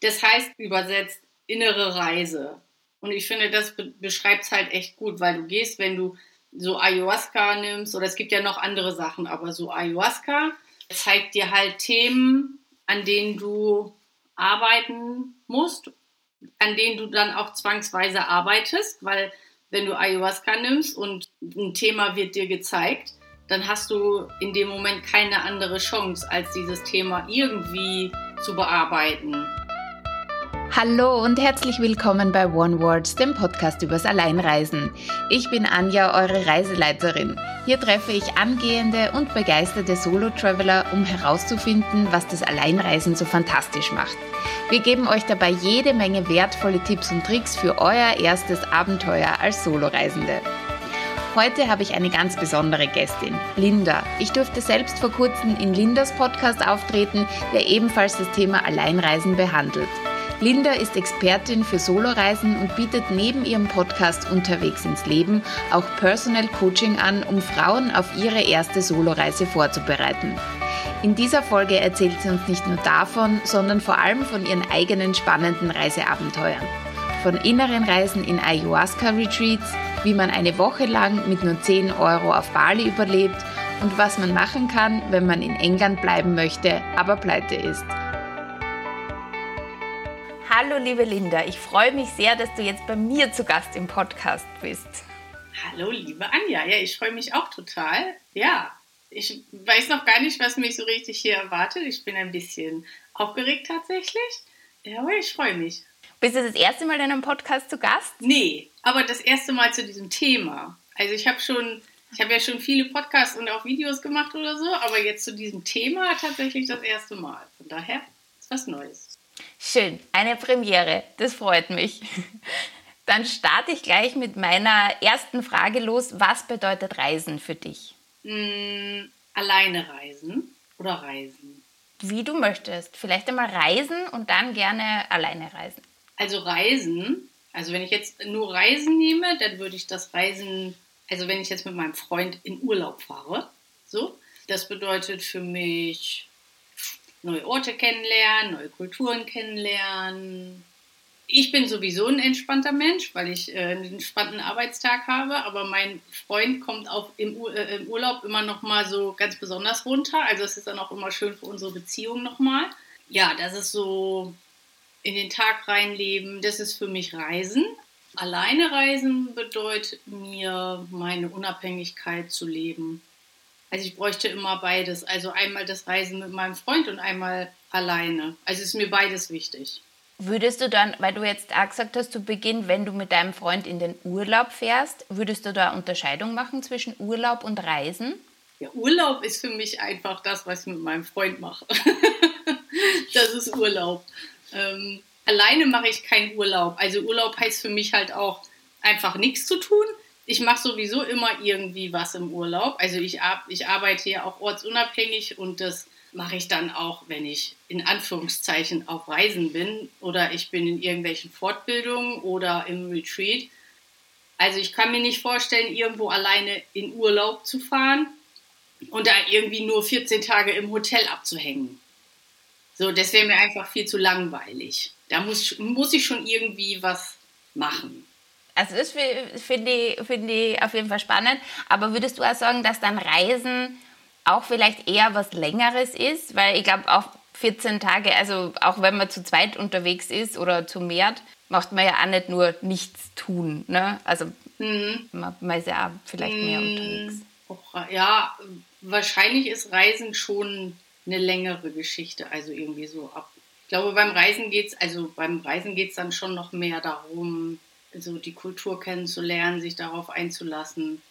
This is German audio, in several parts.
Das heißt übersetzt innere Reise. Und ich finde, das be beschreibt es halt echt gut, weil du gehst, wenn du so Ayahuasca nimmst, oder es gibt ja noch andere Sachen, aber so Ayahuasca zeigt dir halt Themen, an denen du arbeiten musst, an denen du dann auch zwangsweise arbeitest, weil wenn du Ayahuasca nimmst und ein Thema wird dir gezeigt, dann hast du in dem Moment keine andere Chance, als dieses Thema irgendwie zu bearbeiten. Hallo und herzlich willkommen bei One Words, dem Podcast übers Alleinreisen. Ich bin Anja, eure Reiseleiterin. Hier treffe ich angehende und begeisterte Solo-Traveler, um herauszufinden, was das Alleinreisen so fantastisch macht. Wir geben euch dabei jede Menge wertvolle Tipps und Tricks für euer erstes Abenteuer als Soloreisende. Heute habe ich eine ganz besondere Gästin, Linda. Ich durfte selbst vor kurzem in Lindas Podcast auftreten, der ebenfalls das Thema Alleinreisen behandelt. Linda ist Expertin für Soloreisen und bietet neben ihrem Podcast Unterwegs ins Leben auch Personal Coaching an, um Frauen auf ihre erste Soloreise vorzubereiten. In dieser Folge erzählt sie uns nicht nur davon, sondern vor allem von ihren eigenen spannenden Reiseabenteuern. Von inneren Reisen in Ayahuasca-Retreats, wie man eine Woche lang mit nur 10 Euro auf Bali überlebt und was man machen kann, wenn man in England bleiben möchte, aber pleite ist. Hallo liebe Linda, ich freue mich sehr, dass du jetzt bei mir zu Gast im Podcast bist. Hallo liebe Anja, ja, ich freue mich auch total. Ja, ich weiß noch gar nicht, was mich so richtig hier erwartet. Ich bin ein bisschen aufgeregt tatsächlich. Ja, aber ich freue mich. Bist du das erste Mal in einem Podcast zu Gast? Nee, aber das erste Mal zu diesem Thema. Also ich habe schon, ich habe ja schon viele Podcasts und auch Videos gemacht oder so, aber jetzt zu diesem Thema tatsächlich das erste Mal. Von daher ist was Neues. Schön, eine Premiere, das freut mich. Dann starte ich gleich mit meiner ersten Frage los. Was bedeutet Reisen für dich? Mm, alleine reisen oder reisen? Wie du möchtest. Vielleicht einmal reisen und dann gerne alleine reisen. Also reisen, also wenn ich jetzt nur Reisen nehme, dann würde ich das Reisen, also wenn ich jetzt mit meinem Freund in Urlaub fahre, so, das bedeutet für mich neue Orte kennenlernen, neue Kulturen kennenlernen. Ich bin sowieso ein entspannter Mensch, weil ich äh, einen entspannten Arbeitstag habe, aber mein Freund kommt auch äh, im Urlaub immer noch mal so ganz besonders runter. Also es ist dann auch immer schön für unsere Beziehung noch mal. Ja, das ist so in den Tag reinleben, das ist für mich Reisen. Alleine reisen bedeutet mir, meine Unabhängigkeit zu leben. Also ich bräuchte immer beides. Also einmal das Reisen mit meinem Freund und einmal alleine. Also ist mir beides wichtig. Würdest du dann, weil du jetzt auch gesagt hast zu Beginn, wenn du mit deinem Freund in den Urlaub fährst, würdest du da Unterscheidung machen zwischen Urlaub und Reisen? Ja, Urlaub ist für mich einfach das, was ich mit meinem Freund mache. das ist Urlaub. Ähm, alleine mache ich keinen Urlaub. Also Urlaub heißt für mich halt auch einfach nichts zu tun ich mache sowieso immer irgendwie was im Urlaub. Also ich, ich arbeite ja auch ortsunabhängig und das mache ich dann auch, wenn ich in Anführungszeichen auf Reisen bin oder ich bin in irgendwelchen Fortbildungen oder im Retreat. Also ich kann mir nicht vorstellen, irgendwo alleine in Urlaub zu fahren und da irgendwie nur 14 Tage im Hotel abzuhängen. So, das wäre mir einfach viel zu langweilig. Da muss, muss ich schon irgendwie was machen. Also das finde ich, find ich auf jeden Fall spannend. Aber würdest du auch sagen, dass dann Reisen auch vielleicht eher was Längeres ist? Weil ich glaube, auch 14 Tage, also auch wenn man zu zweit unterwegs ist oder zu mehr, macht man ja auch nicht nur nichts tun. Ne? Also mhm. man, man, ist ja auch vielleicht mhm. mehr unterwegs. Ja, wahrscheinlich ist Reisen schon eine längere Geschichte. Also irgendwie so ab. Ich glaube, beim Reisen geht es, also beim Reisen geht es dann schon noch mehr darum, also die Kultur kennenzulernen, sich darauf einzulassen.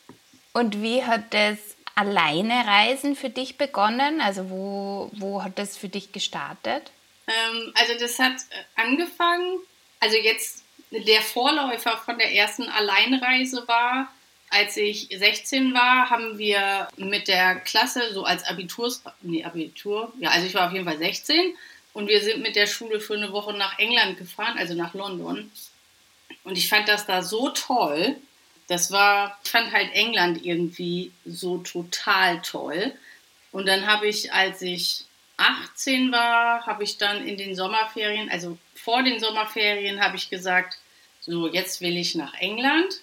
Und wie hat das alleine Reisen für dich begonnen? Also wo, wo hat das für dich gestartet? Ähm, also das hat äh, angefangen, also jetzt der Vorläufer von der ersten Alleinreise war, als ich 16 war, haben wir mit der Klasse so als Abitur, nee, Abitur, ja, also ich war auf jeden Fall 16 und wir sind mit der Schule für eine Woche nach England gefahren, also nach London. Und ich fand das da so toll. Das war, ich fand halt England irgendwie so total toll. Und dann habe ich, als ich 18 war, habe ich dann in den Sommerferien, also vor den Sommerferien, habe ich gesagt, so jetzt will ich nach England.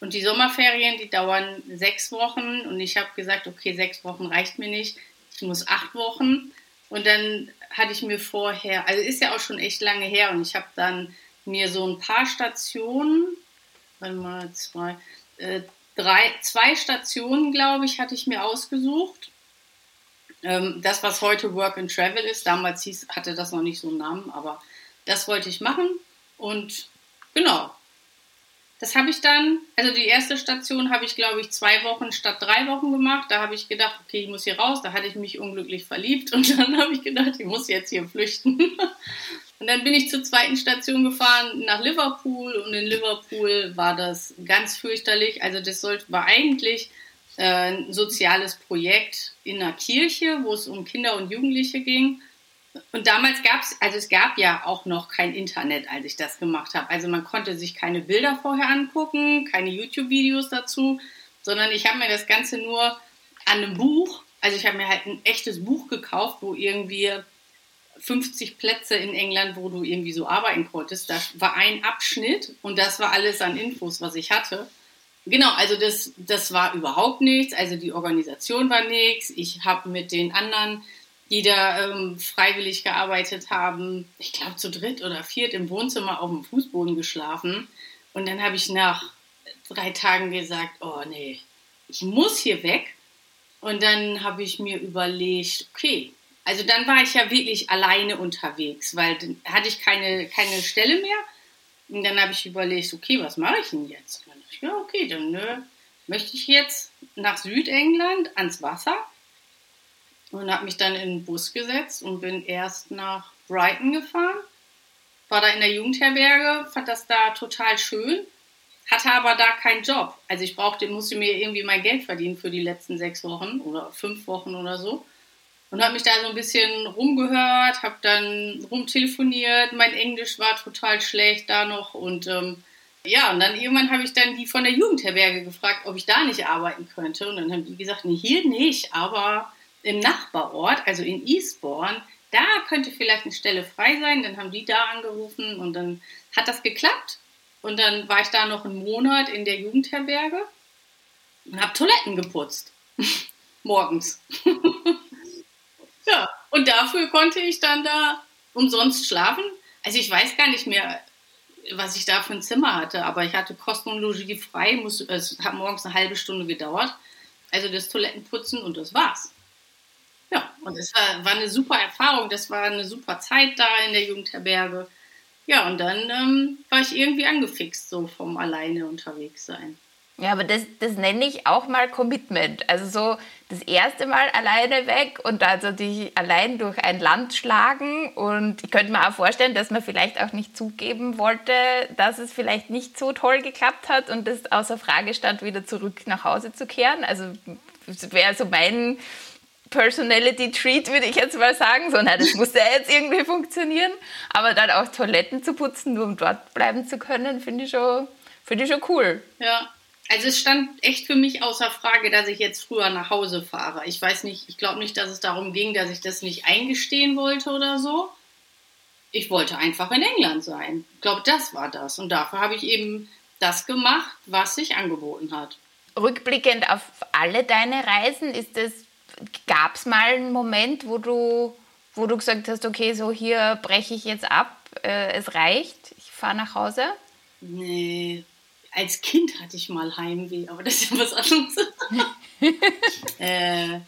Und die Sommerferien, die dauern sechs Wochen. Und ich habe gesagt, okay, sechs Wochen reicht mir nicht. Ich muss acht Wochen. Und dann hatte ich mir vorher, also ist ja auch schon echt lange her, und ich habe dann mir so ein paar Stationen, einmal zwei, äh, drei, zwei Stationen, glaube ich, hatte ich mir ausgesucht. Ähm, das, was heute Work and Travel ist, damals hieß, hatte das noch nicht so einen Namen, aber das wollte ich machen. Und genau, das habe ich dann, also die erste Station habe ich, glaube ich, zwei Wochen statt drei Wochen gemacht. Da habe ich gedacht, okay, ich muss hier raus. Da hatte ich mich unglücklich verliebt und dann habe ich gedacht, ich muss jetzt hier flüchten. Und dann bin ich zur zweiten Station gefahren nach Liverpool und in Liverpool war das ganz fürchterlich. Also das sollte, war eigentlich äh, ein soziales Projekt in einer Kirche, wo es um Kinder und Jugendliche ging. Und damals gab es, also es gab ja auch noch kein Internet, als ich das gemacht habe. Also man konnte sich keine Bilder vorher angucken, keine YouTube-Videos dazu, sondern ich habe mir das Ganze nur an einem Buch, also ich habe mir halt ein echtes Buch gekauft, wo irgendwie 50 Plätze in England, wo du irgendwie so arbeiten konntest. Da war ein Abschnitt und das war alles an Infos, was ich hatte. Genau, also das, das war überhaupt nichts. Also die Organisation war nichts. Ich habe mit den anderen, die da ähm, freiwillig gearbeitet haben, ich glaube zu dritt oder viert im Wohnzimmer auf dem Fußboden geschlafen. Und dann habe ich nach drei Tagen gesagt, oh nee, ich muss hier weg. Und dann habe ich mir überlegt, okay, also dann war ich ja wirklich alleine unterwegs, weil dann hatte ich keine, keine Stelle mehr. Und dann habe ich überlegt, okay, was mache ich denn jetzt? Und ich, ja, okay, dann ne, möchte ich jetzt nach Südengland ans Wasser. Und habe mich dann in den Bus gesetzt und bin erst nach Brighton gefahren. War da in der Jugendherberge, fand das da total schön, hatte aber da keinen Job. Also ich brauchte, musste mir irgendwie mein Geld verdienen für die letzten sechs Wochen oder fünf Wochen oder so und habe mich da so ein bisschen rumgehört, habe dann rumtelefoniert. Mein Englisch war total schlecht da noch und ähm, ja, und dann irgendwann habe ich dann die von der Jugendherberge gefragt, ob ich da nicht arbeiten könnte. Und dann haben die gesagt, nee, hier nicht, aber im Nachbarort, also in Eastbourne, da könnte vielleicht eine Stelle frei sein. Dann haben die da angerufen und dann hat das geklappt. Und dann war ich da noch einen Monat in der Jugendherberge und habe Toiletten geputzt. Morgens. Ja, und dafür konnte ich dann da umsonst schlafen. Also ich weiß gar nicht mehr, was ich da für ein Zimmer hatte, aber ich hatte Kosten und Logis frei, musste, es hat morgens eine halbe Stunde gedauert. Also das Toilettenputzen und das war's. Ja, und es war, war eine super Erfahrung, das war eine super Zeit da in der Jugendherberge. Ja, und dann ähm, war ich irgendwie angefixt, so vom alleine unterwegs sein. Ja, aber das, das nenne ich auch mal Commitment. Also so das erste Mal alleine weg und also dich allein durch ein Land schlagen. Und ich könnte mir auch vorstellen, dass man vielleicht auch nicht zugeben wollte, dass es vielleicht nicht so toll geklappt hat und es außer Frage stand, wieder zurück nach Hause zu kehren. Also das wäre so mein Personality Treat, würde ich jetzt mal sagen. So, na, das musste ja jetzt irgendwie funktionieren. Aber dann auch Toiletten zu putzen, nur um dort bleiben zu können, finde ich, schon, find ich schon cool. Ja, also es stand echt für mich außer Frage, dass ich jetzt früher nach Hause fahre. Ich weiß nicht, ich glaube nicht, dass es darum ging, dass ich das nicht eingestehen wollte oder so. Ich wollte einfach in England sein. Ich glaube, das war das. Und dafür habe ich eben das gemacht, was sich angeboten hat. Rückblickend auf alle deine Reisen, ist es, gab es mal einen Moment, wo du, wo du gesagt hast, okay, so hier breche ich jetzt ab, äh, es reicht, ich fahre nach Hause? Nee, als Kind hatte ich mal Heimweh, aber das ist ja was anderes. äh,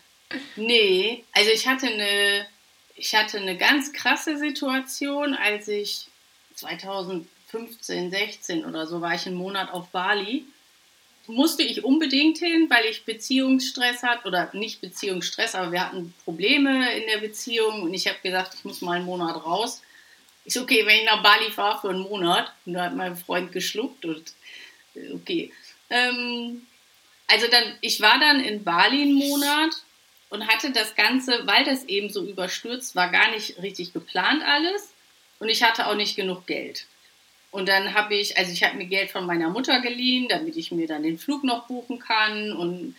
nee, also ich hatte eine, ich hatte eine ganz krasse Situation, als ich 2015, 16 oder so war ich einen Monat auf Bali. Musste ich unbedingt hin, weil ich Beziehungsstress hatte, oder nicht Beziehungsstress, aber wir hatten Probleme in der Beziehung und ich habe gesagt, ich muss mal einen Monat raus. Ich so, okay, wenn ich nach Bali fahre für einen Monat, und da hat mein Freund geschluckt und okay. Ähm, also dann, ich war dann in Bali einen Monat und hatte das Ganze, weil das eben so überstürzt war, gar nicht richtig geplant alles. Und ich hatte auch nicht genug Geld. Und dann habe ich, also ich habe mir Geld von meiner Mutter geliehen, damit ich mir dann den Flug noch buchen kann. Und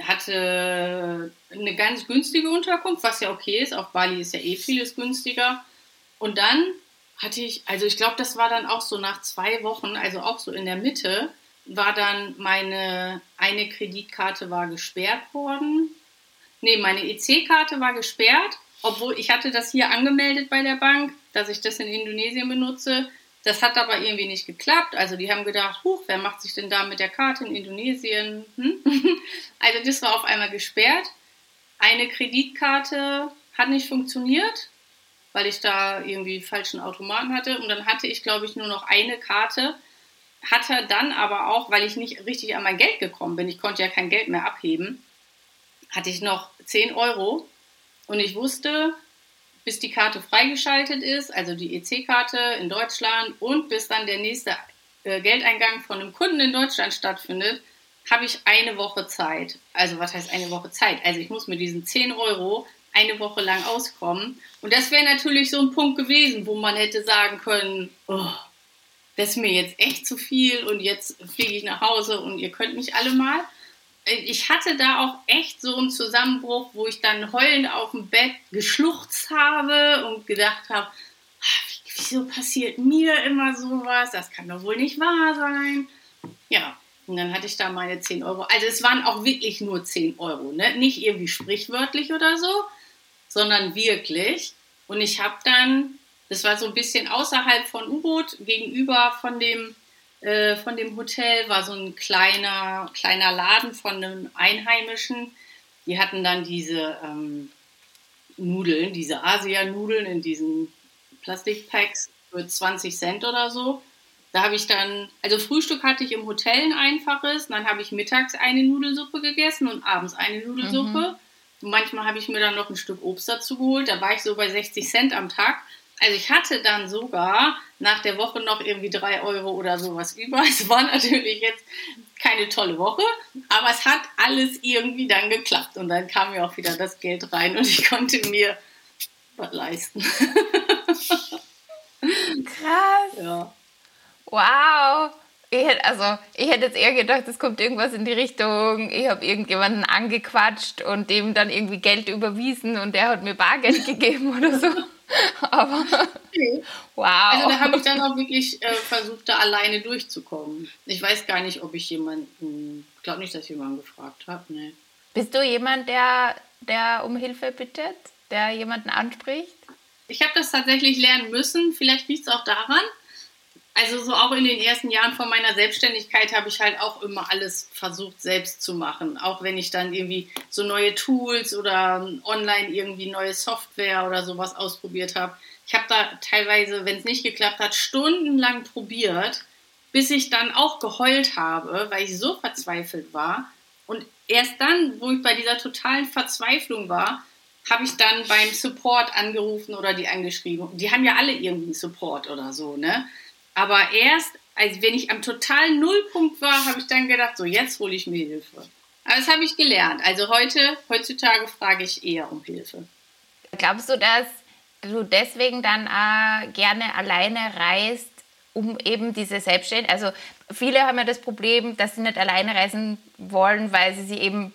hatte eine ganz günstige Unterkunft, was ja okay ist. Auf Bali ist ja eh vieles günstiger. Und dann hatte ich, also ich glaube, das war dann auch so nach zwei Wochen, also auch so in der Mitte, war dann meine eine Kreditkarte war gesperrt worden. Nee, meine EC-Karte war gesperrt, obwohl ich hatte das hier angemeldet bei der Bank, dass ich das in Indonesien benutze. Das hat aber irgendwie nicht geklappt. Also die haben gedacht, huch, wer macht sich denn da mit der Karte in Indonesien? Hm? also das war auf einmal gesperrt. Eine Kreditkarte hat nicht funktioniert, weil ich da irgendwie falschen Automaten hatte. Und dann hatte ich, glaube ich, nur noch eine Karte. Hatte dann aber auch, weil ich nicht richtig an mein Geld gekommen bin, ich konnte ja kein Geld mehr abheben, hatte ich noch 10 Euro. Und ich wusste, bis die Karte freigeschaltet ist, also die EC-Karte in Deutschland und bis dann der nächste äh, Geldeingang von einem Kunden in Deutschland stattfindet, habe ich eine Woche Zeit. Also was heißt eine Woche Zeit? Also ich muss mit diesen 10 Euro eine Woche lang auskommen. Und das wäre natürlich so ein Punkt gewesen, wo man hätte sagen können, oh, das ist mir jetzt echt zu viel und jetzt fliege ich nach Hause und ihr könnt mich alle mal ich hatte da auch echt so einen Zusammenbruch, wo ich dann heulend auf dem Bett geschluchzt habe und gedacht habe, ah, wieso passiert mir immer sowas? Das kann doch wohl nicht wahr sein. Ja, und dann hatte ich da meine 10 Euro. Also es waren auch wirklich nur 10 Euro, ne? nicht irgendwie sprichwörtlich oder so, sondern wirklich. Und ich habe dann, das war so ein bisschen außerhalb von U-Boot, gegenüber von dem äh, von dem Hotel war so ein kleiner, kleiner Laden von einem Einheimischen. Die hatten dann diese ähm, Nudeln, diese Asia-Nudeln in diesen Plastikpacks für 20 Cent oder so. Da habe ich dann, also Frühstück hatte ich im Hotel ein einfaches, dann habe ich mittags eine Nudelsuppe gegessen und abends eine Nudelsuppe. Mhm. Manchmal habe ich mir dann noch ein Stück Obst dazu geholt. Da war ich so bei 60 Cent am Tag. Also ich hatte dann sogar nach der Woche noch irgendwie drei Euro oder sowas über. Es war natürlich jetzt keine tolle Woche, aber es hat alles irgendwie dann geklappt. Und dann kam mir auch wieder das Geld rein und ich konnte mir was leisten. Krass. Ja. Wow. Ich hätte, also, ich hätte jetzt eher gedacht, es kommt irgendwas in die Richtung, ich habe irgendjemanden angequatscht und dem dann irgendwie Geld überwiesen und der hat mir Bargeld gegeben oder so. Aber okay. wow. Also da habe ich dann auch wirklich äh, versucht, da alleine durchzukommen. Ich weiß gar nicht, ob ich jemanden, ich glaube nicht, dass ich jemanden gefragt habe. Nee. Bist du jemand, der, der um Hilfe bittet, der jemanden anspricht? Ich habe das tatsächlich lernen müssen. Vielleicht liegt es auch daran, also so auch in den ersten Jahren von meiner Selbstständigkeit habe ich halt auch immer alles versucht selbst zu machen. Auch wenn ich dann irgendwie so neue Tools oder online irgendwie neue Software oder sowas ausprobiert habe. Ich habe da teilweise, wenn es nicht geklappt hat, stundenlang probiert, bis ich dann auch geheult habe, weil ich so verzweifelt war. Und erst dann, wo ich bei dieser totalen Verzweiflung war, habe ich dann beim Support angerufen oder die angeschrieben. Die haben ja alle irgendwie Support oder so, ne? Aber erst, als wenn ich am totalen Nullpunkt war, habe ich dann gedacht, so jetzt hole ich mir Hilfe. Aber das habe ich gelernt. Also heute, heutzutage frage ich eher um Hilfe. Glaubst du, dass du deswegen dann äh, gerne alleine reist, um eben diese Selbstständigkeit, also viele haben ja das Problem, dass sie nicht alleine reisen wollen, weil sie sich eben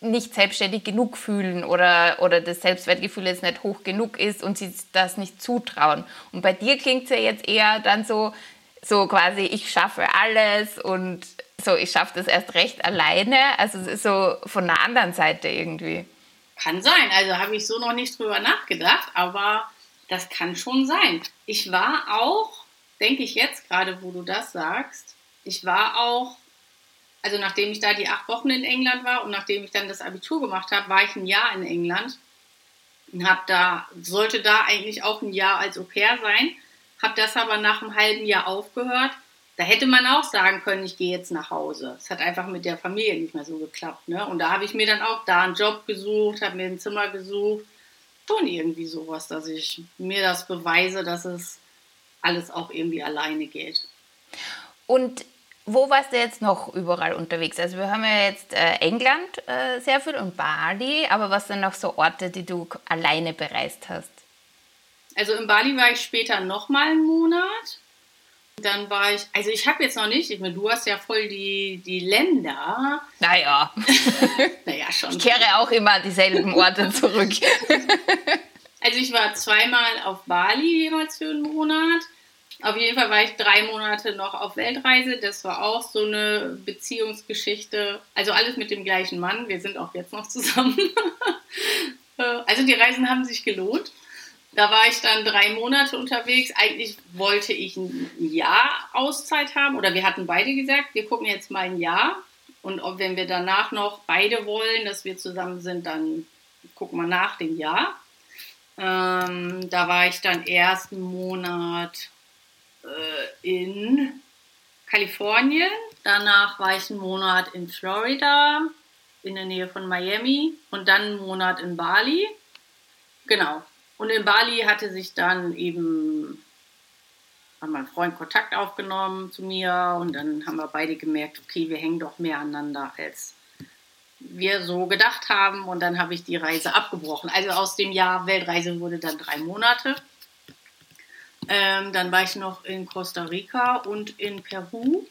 nicht selbstständig genug fühlen oder, oder das Selbstwertgefühl jetzt nicht hoch genug ist und sie das nicht zutrauen. Und bei dir klingt es ja jetzt eher dann so, so quasi, ich schaffe alles und so, ich schaffe das erst recht alleine. Also so von der anderen Seite irgendwie. Kann sein. Also habe ich so noch nicht drüber nachgedacht, aber das kann schon sein. Ich war auch, denke ich jetzt gerade, wo du das sagst, ich war auch also nachdem ich da die acht Wochen in England war und nachdem ich dann das Abitur gemacht habe, war ich ein Jahr in England und habe da sollte da eigentlich auch ein Jahr als Au pair sein, habe das aber nach einem halben Jahr aufgehört. Da hätte man auch sagen können, ich gehe jetzt nach Hause. Es hat einfach mit der Familie nicht mehr so geklappt. Ne? Und da habe ich mir dann auch da einen Job gesucht, habe mir ein Zimmer gesucht. Schon irgendwie sowas, dass ich mir das beweise, dass es alles auch irgendwie alleine geht. Und wo warst du jetzt noch überall unterwegs? Also wir haben ja jetzt äh, England äh, sehr viel und Bali, aber was sind noch so Orte, die du alleine bereist hast? Also in Bali war ich später noch mal einen Monat Dann war ich, also ich habe jetzt noch nicht, ich meine, du hast ja voll die, die Länder. Naja. naja, schon. Ich kehre auch immer an dieselben Orte zurück. also ich war zweimal auf Bali jeweils für einen Monat. Auf jeden Fall war ich drei Monate noch auf Weltreise. Das war auch so eine Beziehungsgeschichte. Also alles mit dem gleichen Mann. Wir sind auch jetzt noch zusammen. also die Reisen haben sich gelohnt. Da war ich dann drei Monate unterwegs. Eigentlich wollte ich ein Jahr Auszeit haben oder wir hatten beide gesagt, wir gucken jetzt mal ein Jahr und ob, wenn wir danach noch beide wollen, dass wir zusammen sind, dann gucken wir nach dem Jahr. Ähm, da war ich dann ersten Monat äh, in Kalifornien. Danach war ich einen Monat in Florida, in der Nähe von Miami und dann einen Monat in Bali. Genau. Und in Bali hatte sich dann eben hat mein Freund Kontakt aufgenommen zu mir und dann haben wir beide gemerkt, okay, wir hängen doch mehr aneinander, als wir so gedacht haben. Und dann habe ich die Reise abgebrochen. Also aus dem Jahr Weltreise wurde dann drei Monate. Ähm, dann war ich noch in Costa Rica und in Peru.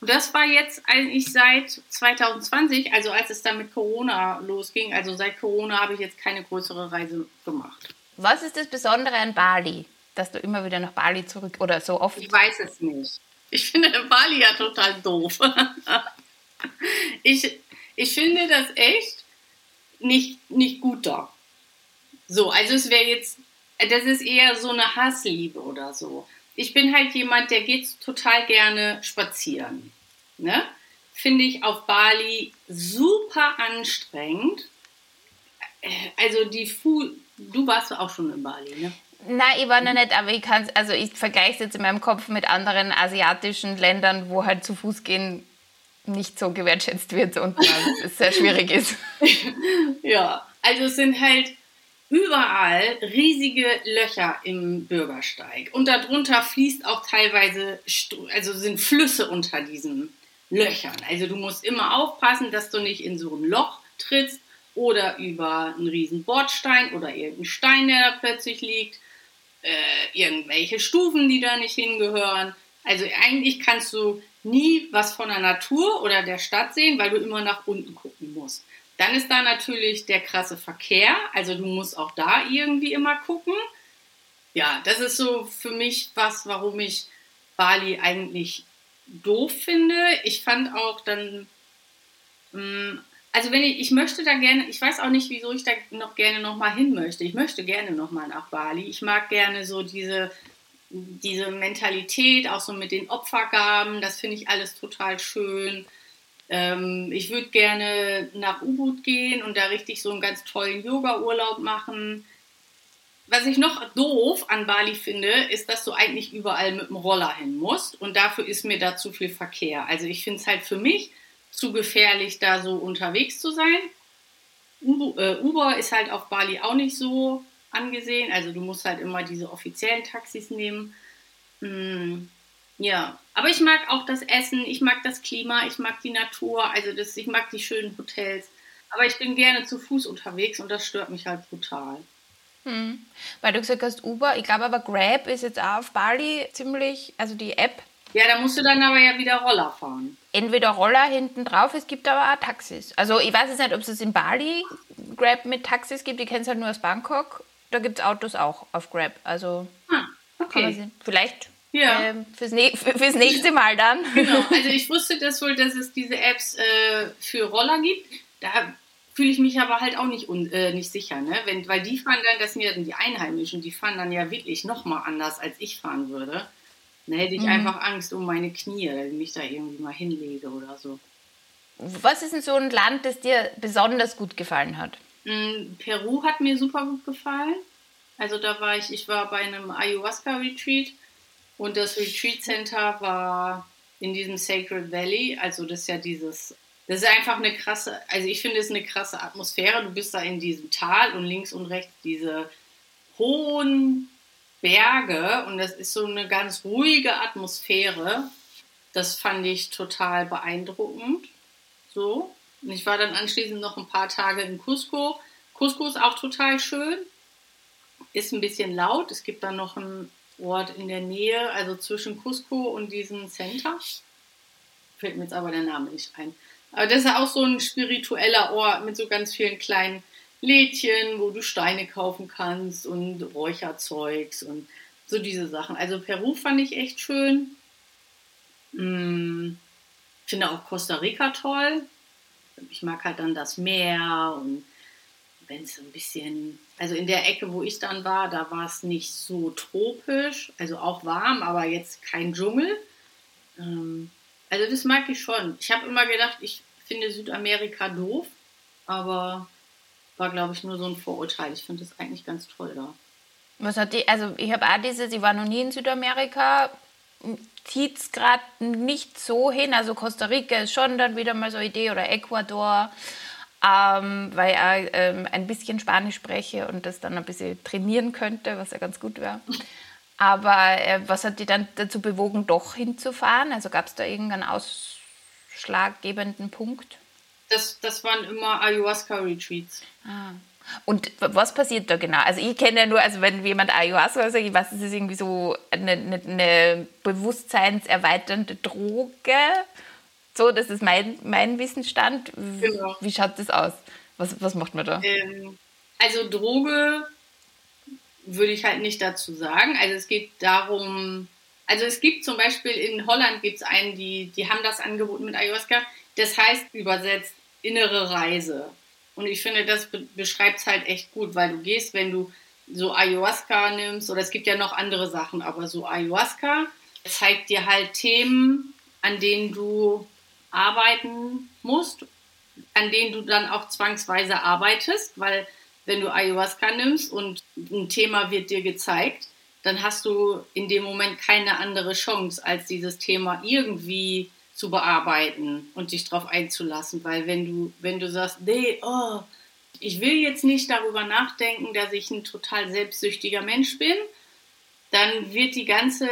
Und das war jetzt eigentlich seit 2020, also als es dann mit Corona losging. Also seit Corona habe ich jetzt keine größere Reise gemacht. Was ist das Besondere an Bali, dass du immer wieder nach Bali zurück oder so oft? Ich weiß es nicht. Ich finde Bali ja total doof. ich, ich finde das echt nicht, nicht gut da. So, also es wäre jetzt, das ist eher so eine Hassliebe oder so. Ich bin halt jemand, der geht total gerne spazieren. Ne? Finde ich auf Bali super anstrengend. Äh, also die Fu Du warst auch schon in Bali, ne? Nein, ich war noch nicht, aber ich kann also ich vergleiche es jetzt in meinem Kopf mit anderen asiatischen Ländern, wo halt zu Fuß gehen nicht so gewertschätzt wird und es sehr schwierig ist. ja, also es sind halt überall riesige Löcher im Bürgersteig und darunter fließt auch teilweise, also sind Flüsse unter diesen Löchern. Also du musst immer aufpassen, dass du nicht in so ein Loch trittst oder über einen riesen Bordstein oder irgendeinen Stein, der da plötzlich liegt, äh, irgendwelche Stufen, die da nicht hingehören. Also eigentlich kannst du nie was von der Natur oder der Stadt sehen, weil du immer nach unten gucken musst. Dann ist da natürlich der krasse Verkehr, also du musst auch da irgendwie immer gucken. Ja, das ist so für mich was, warum ich Bali eigentlich doof finde. Ich fand auch dann mm, also wenn ich, ich möchte da gerne, ich weiß auch nicht, wieso ich da noch gerne nochmal hin möchte. Ich möchte gerne nochmal nach Bali. Ich mag gerne so diese, diese Mentalität, auch so mit den Opfergaben, das finde ich alles total schön. Ähm, ich würde gerne nach Ubud gehen und da richtig so einen ganz tollen Yoga-Urlaub machen. Was ich noch doof an Bali finde, ist, dass du eigentlich überall mit dem Roller hin musst und dafür ist mir da zu viel Verkehr. Also ich finde es halt für mich zu gefährlich, da so unterwegs zu sein. Äh, Uber ist halt auf Bali auch nicht so angesehen. Also du musst halt immer diese offiziellen Taxis nehmen. Hm, ja, aber ich mag auch das Essen, ich mag das Klima, ich mag die Natur, also das, ich mag die schönen Hotels. Aber ich bin gerne zu Fuß unterwegs und das stört mich halt brutal. Hm. Weil du gesagt hast Uber, ich glaube aber Grab ist jetzt auch auf Bali ziemlich, also die App ja, da musst du dann aber ja wieder Roller fahren. Entweder Roller hinten drauf, es gibt aber auch Taxis. Also ich weiß jetzt nicht, ob es in Bali Grab mit Taxis gibt, ich kenne es halt nur aus Bangkok. Da gibt es Autos auch auf Grab. Also ah, okay. vielleicht ja. äh, fürs, fürs, nächste Mal dann. Genau, also ich wusste das wohl, dass es diese Apps äh, für Roller gibt. Da fühle ich mich aber halt auch nicht, äh, nicht sicher, ne? Wenn, weil die fahren dann, das sind ja die Einheimischen, die fahren dann ja wirklich nochmal anders, als ich fahren würde. Dann hätte ich mhm. einfach Angst um meine Knie, wenn ich mich da irgendwie mal hinlege oder so. Was ist denn so ein Land, das dir besonders gut gefallen hat? Mm, Peru hat mir super gut gefallen. Also da war ich, ich war bei einem Ayahuasca-Retreat und das Retreat Center war in diesem Sacred Valley. Also das ist ja dieses, das ist einfach eine krasse, also ich finde es eine krasse Atmosphäre. Du bist da in diesem Tal und links und rechts diese hohen Berge und das ist so eine ganz ruhige Atmosphäre. Das fand ich total beeindruckend. So. Und ich war dann anschließend noch ein paar Tage in Cusco. Cusco ist auch total schön. Ist ein bisschen laut. Es gibt dann noch ein Ort in der Nähe, also zwischen Cusco und diesem Center. Fällt mir jetzt aber der Name nicht ein. Aber das ist ja auch so ein spiritueller Ort mit so ganz vielen kleinen Lädchen, wo du Steine kaufen kannst und Räucherzeugs und so diese Sachen. Also Peru fand ich echt schön. Hm, finde auch Costa Rica toll. Ich mag halt dann das Meer und wenn es ein bisschen, also in der Ecke, wo ich dann war, da war es nicht so tropisch, also auch warm, aber jetzt kein Dschungel. Ähm, also das mag ich schon. Ich habe immer gedacht, ich finde Südamerika doof, aber war, glaube ich, nur so ein Vorurteil. Ich finde das eigentlich ganz toll da. Was hat die, also ich habe auch diese, ich war noch nie in Südamerika, zieht es gerade nicht so hin. Also Costa Rica ist schon dann wieder mal so eine Idee oder Ecuador, ähm, weil ich ähm, ein bisschen Spanisch spreche und das dann ein bisschen trainieren könnte, was ja ganz gut wäre. Aber äh, was hat die dann dazu bewogen, doch hinzufahren? Also gab es da irgendeinen ausschlaggebenden Punkt? Das, das waren immer Ayahuasca-Retreats. Ah. Und was passiert da genau? Also ich kenne ja nur, also wenn jemand Ayahuasca sagt, ich weiß, es ist irgendwie so eine, eine, eine bewusstseinserweiternde Droge. So, das ist mein, mein Wissensstand. Genau. Wie schaut das aus? Was, was macht man da? Ähm, also Droge würde ich halt nicht dazu sagen. Also es geht darum, also es gibt zum Beispiel in Holland gibt es einen, die, die haben das angeboten mit Ayahuasca. Das heißt übersetzt innere Reise. Und ich finde, das be beschreibt es halt echt gut, weil du gehst, wenn du so Ayahuasca nimmst, oder es gibt ja noch andere Sachen, aber so Ayahuasca zeigt dir halt Themen, an denen du arbeiten musst, an denen du dann auch zwangsweise arbeitest, weil wenn du Ayahuasca nimmst und ein Thema wird dir gezeigt, dann hast du in dem Moment keine andere Chance, als dieses Thema irgendwie zu bearbeiten und dich darauf einzulassen. Weil wenn du, wenn du sagst, nee, oh, ich will jetzt nicht darüber nachdenken, dass ich ein total selbstsüchtiger Mensch bin, dann wird die ganze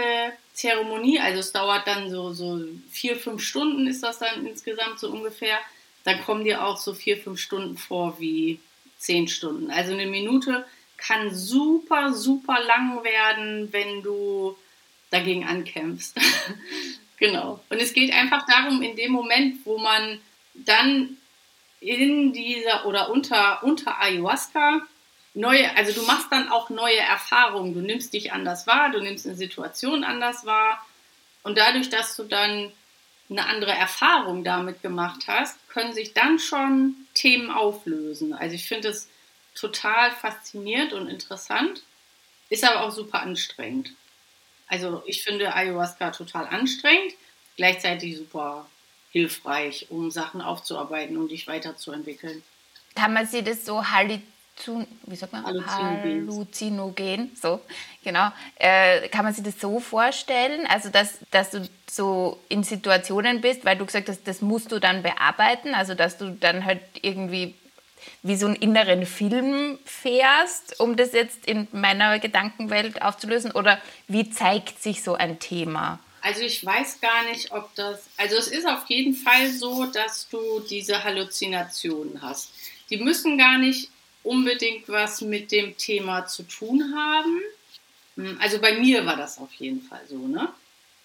Zeremonie, also es dauert dann so, so vier, fünf Stunden ist das dann insgesamt so ungefähr, dann kommen dir auch so vier, fünf Stunden vor wie zehn Stunden. Also eine Minute kann super, super lang werden, wenn du dagegen ankämpfst. Genau. Und es geht einfach darum, in dem Moment, wo man dann in dieser oder unter, unter Ayahuasca neue, also du machst dann auch neue Erfahrungen. Du nimmst dich anders wahr, du nimmst eine Situation anders wahr. Und dadurch, dass du dann eine andere Erfahrung damit gemacht hast, können sich dann schon Themen auflösen. Also ich finde es total faszinierend und interessant, ist aber auch super anstrengend. Also ich finde Ayahuasca total anstrengend, gleichzeitig super hilfreich, um Sachen aufzuarbeiten und dich weiterzuentwickeln. Kann man sich das so Wie sagt man? Halluzinogen. Halluzinogen, so, genau. Äh, kann man sich das so vorstellen, also dass, dass du so in Situationen bist, weil du gesagt hast, das musst du dann bearbeiten, also dass du dann halt irgendwie wie so einen inneren Film fährst, um das jetzt in meiner Gedankenwelt aufzulösen? Oder wie zeigt sich so ein Thema? Also ich weiß gar nicht, ob das. Also es ist auf jeden Fall so, dass du diese Halluzinationen hast. Die müssen gar nicht unbedingt was mit dem Thema zu tun haben. Hm, also bei mir war das auf jeden Fall so, ne?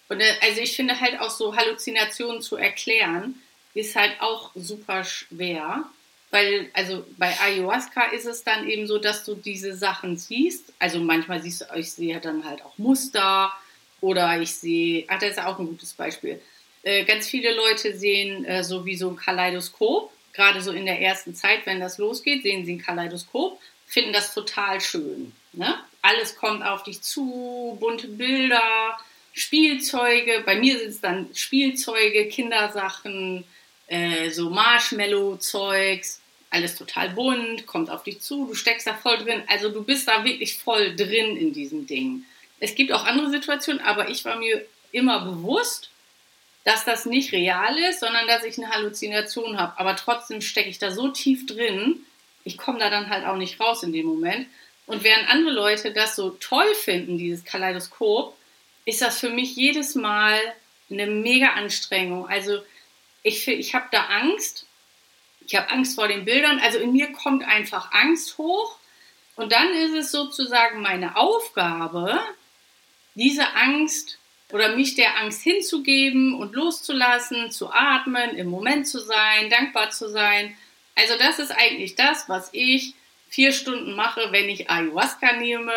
Und äh, also ich finde halt auch so Halluzinationen zu erklären, ist halt auch super schwer. Weil, also bei Ayahuasca ist es dann eben so, dass du diese Sachen siehst. Also manchmal siehst du, ich sehe dann halt auch Muster oder ich sehe, ach, das ist auch ein gutes Beispiel. Äh, ganz viele Leute sehen äh, so wie so ein Kaleidoskop. Gerade so in der ersten Zeit, wenn das losgeht, sehen sie ein Kaleidoskop, finden das total schön. Ne? Alles kommt auf dich zu, bunte Bilder, Spielzeuge. Bei mir sind es dann Spielzeuge, Kindersachen, äh, so Marshmallow-Zeugs alles total bunt, kommt auf dich zu, du steckst da voll drin. Also du bist da wirklich voll drin in diesem Ding. Es gibt auch andere Situationen, aber ich war mir immer bewusst, dass das nicht real ist, sondern dass ich eine Halluzination habe. Aber trotzdem stecke ich da so tief drin, ich komme da dann halt auch nicht raus in dem Moment. Und während andere Leute das so toll finden, dieses Kaleidoskop, ist das für mich jedes Mal eine mega Anstrengung. Also ich, ich habe da Angst, ich habe Angst vor den Bildern. Also in mir kommt einfach Angst hoch. Und dann ist es sozusagen meine Aufgabe, diese Angst oder mich der Angst hinzugeben und loszulassen, zu atmen, im Moment zu sein, dankbar zu sein. Also das ist eigentlich das, was ich vier Stunden mache, wenn ich Ayahuasca nehme.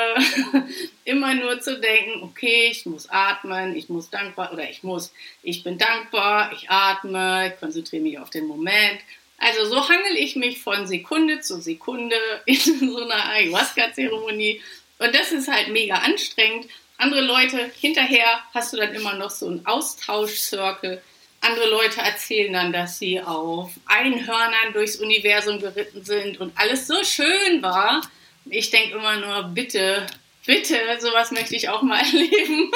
Immer nur zu denken, okay, ich muss atmen, ich muss dankbar oder ich muss, ich bin dankbar, ich atme, ich konzentriere mich auf den Moment. Also so hangel ich mich von Sekunde zu Sekunde in so einer Ayahuasca-Zeremonie. Und das ist halt mega anstrengend. Andere Leute, hinterher hast du dann immer noch so einen Austausch-Circle andere Leute erzählen dann, dass sie auf Einhörnern durchs Universum geritten sind und alles so schön war. Ich denke immer nur, bitte, bitte, sowas möchte ich auch mal erleben.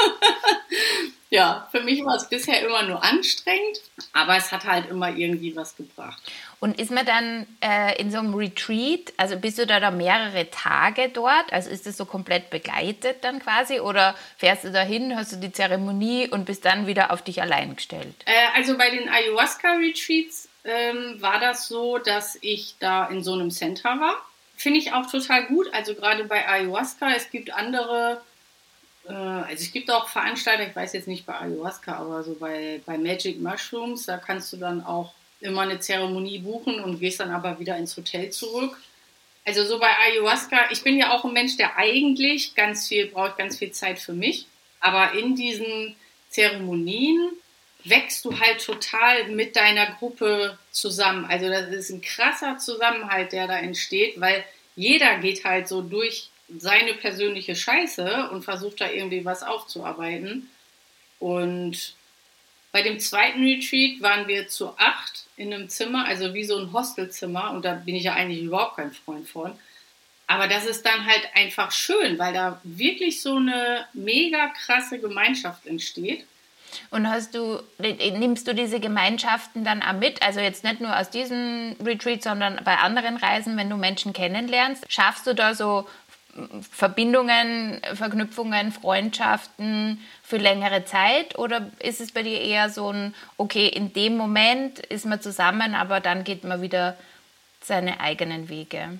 ja, für mich war es bisher immer nur anstrengend, aber es hat halt immer irgendwie was gebracht. Und ist man dann äh, in so einem Retreat, also bist du da, da mehrere Tage dort? Also ist das so komplett begleitet dann quasi? Oder fährst du da hin, hast du die Zeremonie und bist dann wieder auf dich allein gestellt? Äh, also bei den Ayahuasca-Retreats ähm, war das so, dass ich da in so einem Center war. Finde ich auch total gut. Also gerade bei Ayahuasca, es gibt andere äh, also es gibt auch Veranstalter, ich weiß jetzt nicht bei Ayahuasca, aber so bei, bei Magic Mushrooms, da kannst du dann auch immer eine Zeremonie buchen und gehst dann aber wieder ins Hotel zurück. Also so bei Ayahuasca, ich bin ja auch ein Mensch, der eigentlich ganz viel braucht, ganz viel Zeit für mich. Aber in diesen Zeremonien wächst du halt total mit deiner Gruppe zusammen. Also das ist ein krasser Zusammenhalt, der da entsteht, weil jeder geht halt so durch seine persönliche Scheiße und versucht da irgendwie was aufzuarbeiten. Und bei dem zweiten Retreat waren wir zu acht in einem Zimmer, also wie so ein Hostelzimmer. Und da bin ich ja eigentlich überhaupt kein Freund von. Aber das ist dann halt einfach schön, weil da wirklich so eine mega krasse Gemeinschaft entsteht. Und hast du, nimmst du diese Gemeinschaften dann auch mit? Also jetzt nicht nur aus diesem Retreat, sondern bei anderen Reisen, wenn du Menschen kennenlernst, schaffst du da so Verbindungen, Verknüpfungen, Freundschaften für längere Zeit? Oder ist es bei dir eher so ein, okay, in dem Moment ist man zusammen, aber dann geht man wieder seine eigenen Wege?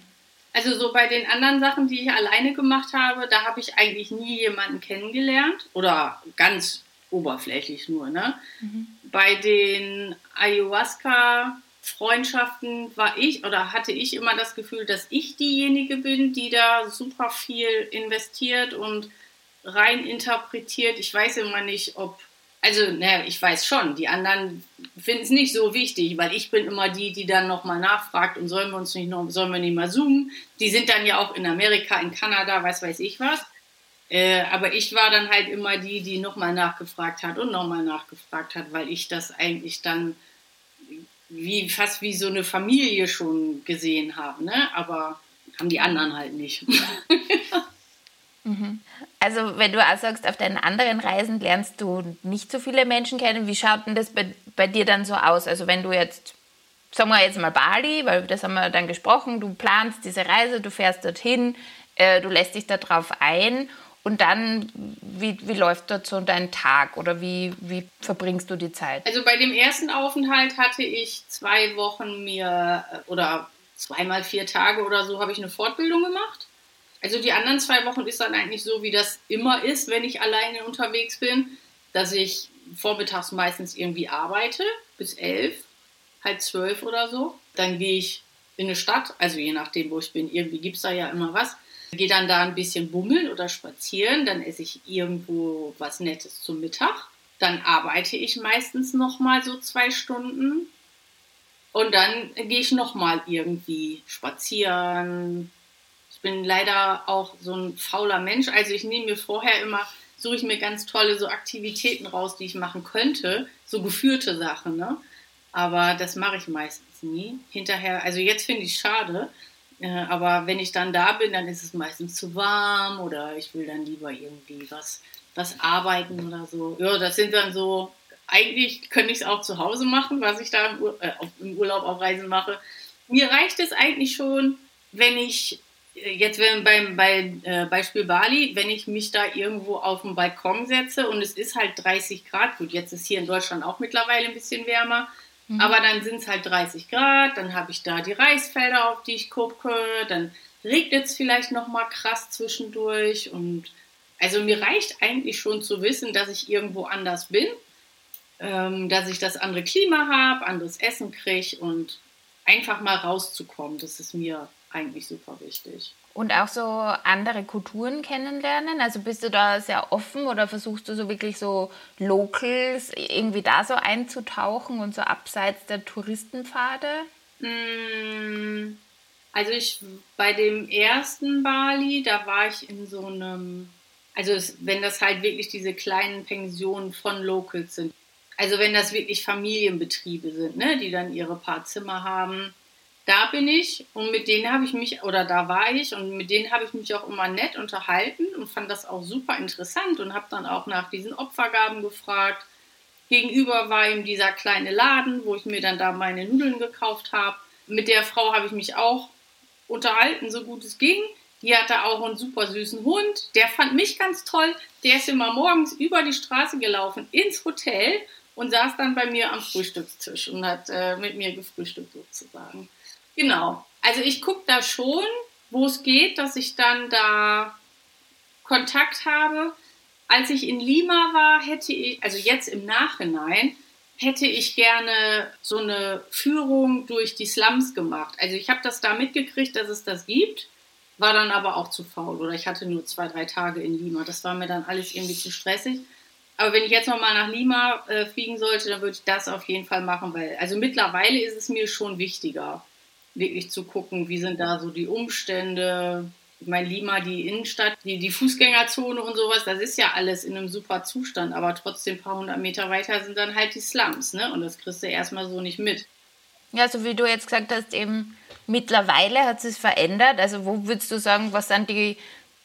Also so bei den anderen Sachen, die ich alleine gemacht habe, da habe ich eigentlich nie jemanden kennengelernt oder ganz oberflächlich nur. Ne? Mhm. Bei den Ayahuasca Freundschaften war ich oder hatte ich immer das Gefühl, dass ich diejenige bin, die da super viel investiert und rein interpretiert. Ich weiß immer nicht, ob, also, naja, ich weiß schon, die anderen finden es nicht so wichtig, weil ich bin immer die, die dann nochmal nachfragt und sollen wir uns nicht noch, sollen wir nicht mal zoomen? Die sind dann ja auch in Amerika, in Kanada, was weiß ich was. Äh, aber ich war dann halt immer die, die nochmal nachgefragt hat und nochmal nachgefragt hat, weil ich das eigentlich dann wie fast wie so eine Familie schon gesehen habe, ne? aber haben die anderen halt nicht. Mhm. Also wenn du auch sagst, auf deinen anderen Reisen lernst du nicht so viele Menschen kennen, wie schaut denn das bei, bei dir dann so aus? Also wenn du jetzt, sagen wir jetzt mal Bali, weil das haben wir dann gesprochen, du planst diese Reise, du fährst dorthin, äh, du lässt dich darauf ein und dann, wie, wie läuft dort so dein Tag oder wie, wie verbringst du die Zeit? Also bei dem ersten Aufenthalt hatte ich zwei Wochen mir oder zweimal vier Tage oder so habe ich eine Fortbildung gemacht. Also die anderen zwei Wochen ist dann eigentlich so, wie das immer ist, wenn ich alleine unterwegs bin, dass ich vormittags meistens irgendwie arbeite bis elf, halb zwölf oder so. Dann gehe ich in eine Stadt, also je nachdem, wo ich bin, irgendwie gibt es da ja immer was. Gehe dann da ein bisschen bummeln oder spazieren, dann esse ich irgendwo was Nettes zum Mittag. Dann arbeite ich meistens noch mal so zwei Stunden und dann gehe ich noch mal irgendwie spazieren. Ich bin leider auch so ein fauler Mensch, also ich nehme mir vorher immer suche ich mir ganz tolle so Aktivitäten raus, die ich machen könnte, so geführte Sachen, ne? Aber das mache ich meistens nie. Hinterher, also jetzt finde ich es schade, äh, aber wenn ich dann da bin, dann ist es meistens zu warm oder ich will dann lieber irgendwie was, was arbeiten oder so. Ja, das sind dann so, eigentlich könnte ich es auch zu Hause machen, was ich da im, Ur äh, im Urlaub auf Reisen mache. Mir reicht es eigentlich schon, wenn ich äh, jetzt wenn beim bei, äh, Beispiel Bali, wenn ich mich da irgendwo auf den Balkon setze und es ist halt 30 Grad, gut, jetzt ist hier in Deutschland auch mittlerweile ein bisschen wärmer, Mhm. Aber dann sind es halt 30 Grad, dann habe ich da die Reisfelder, auf die ich gucke, dann regnet es vielleicht noch mal krass zwischendurch und Also mir reicht eigentlich schon zu wissen, dass ich irgendwo anders bin, ähm, dass ich das andere Klima habe, anderes Essen kriege und einfach mal rauszukommen. Das ist mir eigentlich super wichtig. Und auch so andere Kulturen kennenlernen? Also bist du da sehr offen oder versuchst du so wirklich so Locals irgendwie da so einzutauchen und so abseits der Touristenpfade? Mm, also ich bei dem ersten Bali, da war ich in so einem, also es, wenn das halt wirklich diese kleinen Pensionen von Locals sind. Also wenn das wirklich Familienbetriebe sind, ne, die dann ihre paar Zimmer haben da bin ich und mit denen habe ich mich, oder da war ich und mit denen habe ich mich auch immer nett unterhalten und fand das auch super interessant und habe dann auch nach diesen Opfergaben gefragt. Gegenüber war eben dieser kleine Laden, wo ich mir dann da meine Nudeln gekauft habe. Mit der Frau habe ich mich auch unterhalten, so gut es ging. Die hatte auch einen super süßen Hund. Der fand mich ganz toll. Der ist immer morgens über die Straße gelaufen ins Hotel und saß dann bei mir am Frühstückstisch und hat äh, mit mir gefrühstückt sozusagen. Genau. Also ich gucke da schon, wo es geht, dass ich dann da Kontakt habe. Als ich in Lima war, hätte ich, also jetzt im Nachhinein, hätte ich gerne so eine Führung durch die Slums gemacht. Also ich habe das da mitgekriegt, dass es das gibt, war dann aber auch zu faul oder ich hatte nur zwei, drei Tage in Lima. Das war mir dann alles irgendwie zu stressig. Aber wenn ich jetzt nochmal nach Lima äh, fliegen sollte, dann würde ich das auf jeden Fall machen, weil also mittlerweile ist es mir schon wichtiger wirklich zu gucken, wie sind da so die Umstände. Ich meine, Lima, die Innenstadt, die, die Fußgängerzone und sowas, das ist ja alles in einem super Zustand, aber trotzdem ein paar hundert Meter weiter sind dann halt die Slums, ne? Und das kriegst du erstmal so nicht mit. Ja, so wie du jetzt gesagt hast, eben mittlerweile hat es verändert. Also wo würdest du sagen, was sind die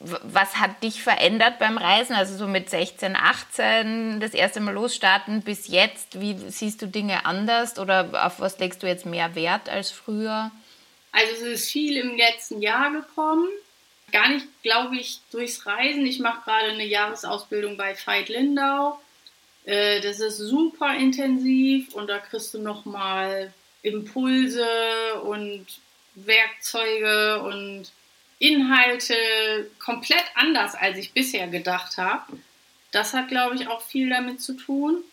was hat dich verändert beim Reisen? Also so mit 16, 18 das erste Mal losstarten bis jetzt, wie siehst du Dinge anders oder auf was legst du jetzt mehr Wert als früher? Also es ist viel im letzten Jahr gekommen. Gar nicht, glaube ich, durchs Reisen. Ich mache gerade eine Jahresausbildung bei Veit Lindau. Äh, das ist super intensiv und da kriegst du nochmal Impulse und Werkzeuge und Inhalte komplett anders, als ich bisher gedacht habe. Das hat, glaube ich, auch viel damit zu tun.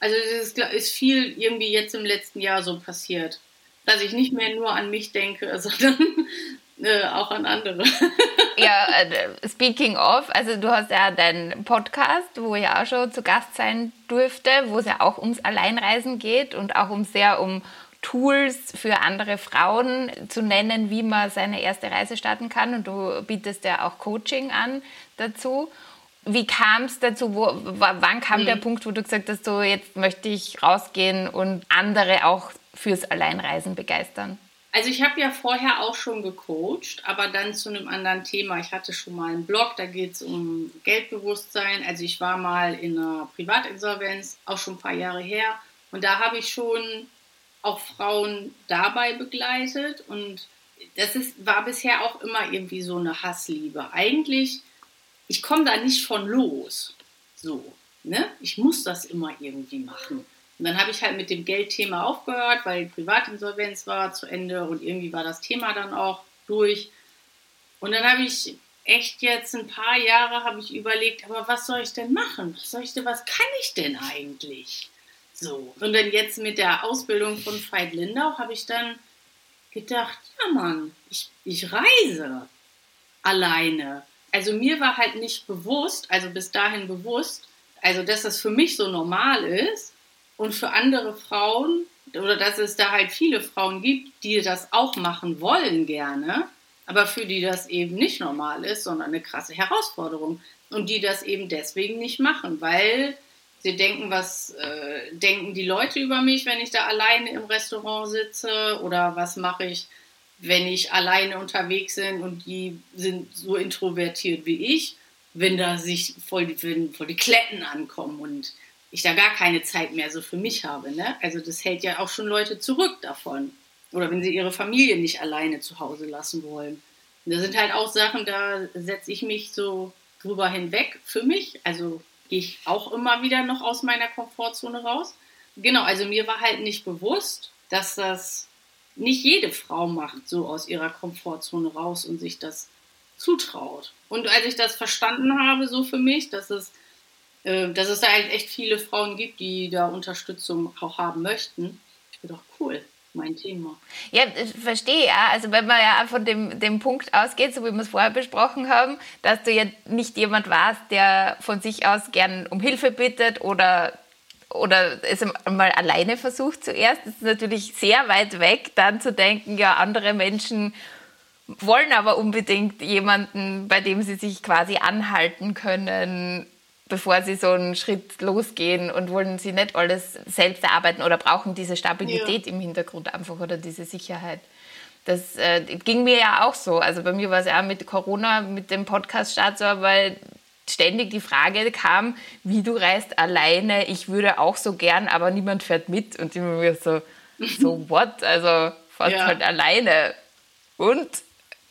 Also es ist, ist viel irgendwie jetzt im letzten Jahr so passiert, dass ich nicht mehr nur an mich denke, sondern äh, auch an andere. ja, äh, speaking of, also du hast ja deinen Podcast, wo ich auch schon zu Gast sein durfte, wo es ja auch ums Alleinreisen geht und auch um sehr um Tools für andere Frauen zu nennen, wie man seine erste Reise starten kann. Und du bietest ja auch Coaching an dazu. Wie kam es dazu? Wo, wann kam mhm. der Punkt, wo du gesagt hast, so jetzt möchte ich rausgehen und andere auch fürs Alleinreisen begeistern? Also ich habe ja vorher auch schon gecoacht, aber dann zu einem anderen Thema. Ich hatte schon mal einen Blog, da geht es um Geldbewusstsein. Also ich war mal in einer Privatinsolvenz, auch schon ein paar Jahre her. Und da habe ich schon auch Frauen dabei begleitet und das ist, war bisher auch immer irgendwie so eine Hassliebe. Eigentlich, ich komme da nicht von los. So, ne? Ich muss das immer irgendwie machen. Und dann habe ich halt mit dem Geldthema aufgehört, weil Privatinsolvenz war zu Ende und irgendwie war das Thema dann auch durch. Und dann habe ich echt jetzt ein paar Jahre habe ich überlegt, aber was soll ich denn machen? Was soll ich denn, was kann ich denn eigentlich? So. Und dann jetzt mit der Ausbildung von Veit Lindau habe ich dann gedacht, ja Mann, ich, ich reise alleine. Also mir war halt nicht bewusst, also bis dahin bewusst, also dass das für mich so normal ist und für andere Frauen oder dass es da halt viele Frauen gibt, die das auch machen wollen gerne, aber für die das eben nicht normal ist, sondern eine krasse Herausforderung und die das eben deswegen nicht machen, weil Sie denken, was äh, denken die Leute über mich, wenn ich da alleine im Restaurant sitze? Oder was mache ich, wenn ich alleine unterwegs bin und die sind so introvertiert wie ich, wenn da sich voll wenn voll die Kletten ankommen und ich da gar keine Zeit mehr so für mich habe. Ne? Also das hält ja auch schon Leute zurück davon. Oder wenn sie ihre Familie nicht alleine zu Hause lassen wollen. Und das sind halt auch Sachen, da setze ich mich so drüber hinweg für mich. Also gehe ich auch immer wieder noch aus meiner Komfortzone raus. Genau, also mir war halt nicht bewusst, dass das nicht jede Frau macht, so aus ihrer Komfortzone raus und sich das zutraut. Und als ich das verstanden habe, so für mich, dass es, dass es da halt echt viele Frauen gibt, die da Unterstützung auch haben möchten, ich bin doch cool mein Thema. Ja, ich verstehe ja. Also wenn man ja von dem, dem Punkt ausgeht, so wie wir es vorher besprochen haben, dass du ja nicht jemand warst, der von sich aus gern um Hilfe bittet oder, oder es mal alleine versucht zuerst. Das ist natürlich sehr weit weg, dann zu denken, ja, andere Menschen wollen aber unbedingt jemanden, bei dem sie sich quasi anhalten können, bevor sie so einen Schritt losgehen und wollen sie nicht alles selbst erarbeiten oder brauchen diese Stabilität ja. im Hintergrund einfach oder diese Sicherheit. Das äh, ging mir ja auch so. Also bei mir war es ja auch mit Corona, mit dem Podcast-Start so, weil ständig die Frage kam, wie du reist alleine. Ich würde auch so gern, aber niemand fährt mit. Und immer wieder so, so what? Also fast ja. halt alleine. Und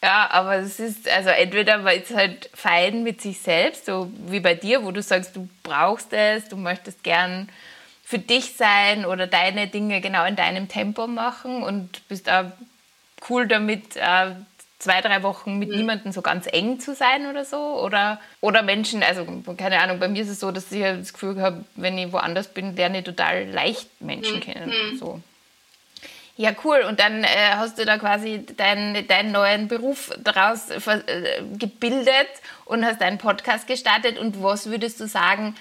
ja, aber es ist, also entweder man ist halt fein mit sich selbst, so wie bei dir, wo du sagst, du brauchst es, du möchtest gern für dich sein oder deine Dinge genau in deinem Tempo machen und bist auch cool damit, äh, zwei, drei Wochen mit mhm. niemandem so ganz eng zu sein oder so. Oder, oder Menschen, also keine Ahnung, bei mir ist es so, dass ich das Gefühl habe, wenn ich woanders bin, lerne ich total leicht Menschen mhm. kennen. Mhm. So. Ja, cool. Und dann äh, hast du da quasi deinen, deinen neuen Beruf daraus äh, gebildet und hast einen Podcast gestartet. Und was würdest du sagen,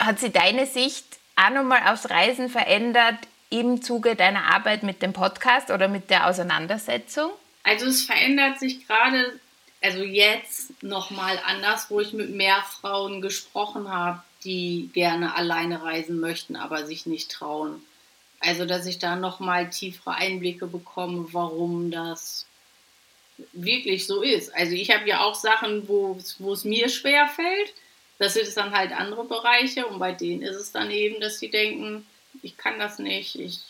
hat sich deine Sicht auch nochmal aufs Reisen verändert im Zuge deiner Arbeit mit dem Podcast oder mit der Auseinandersetzung? Also es verändert sich gerade, also jetzt nochmal anders, wo ich mit mehr Frauen gesprochen habe, die gerne alleine reisen möchten, aber sich nicht trauen. Also, dass ich da nochmal tiefere Einblicke bekomme, warum das wirklich so ist. Also, ich habe ja auch Sachen, wo es mir schwer fällt. Das sind dann halt andere Bereiche und bei denen ist es dann eben, dass sie denken, ich kann das nicht, ich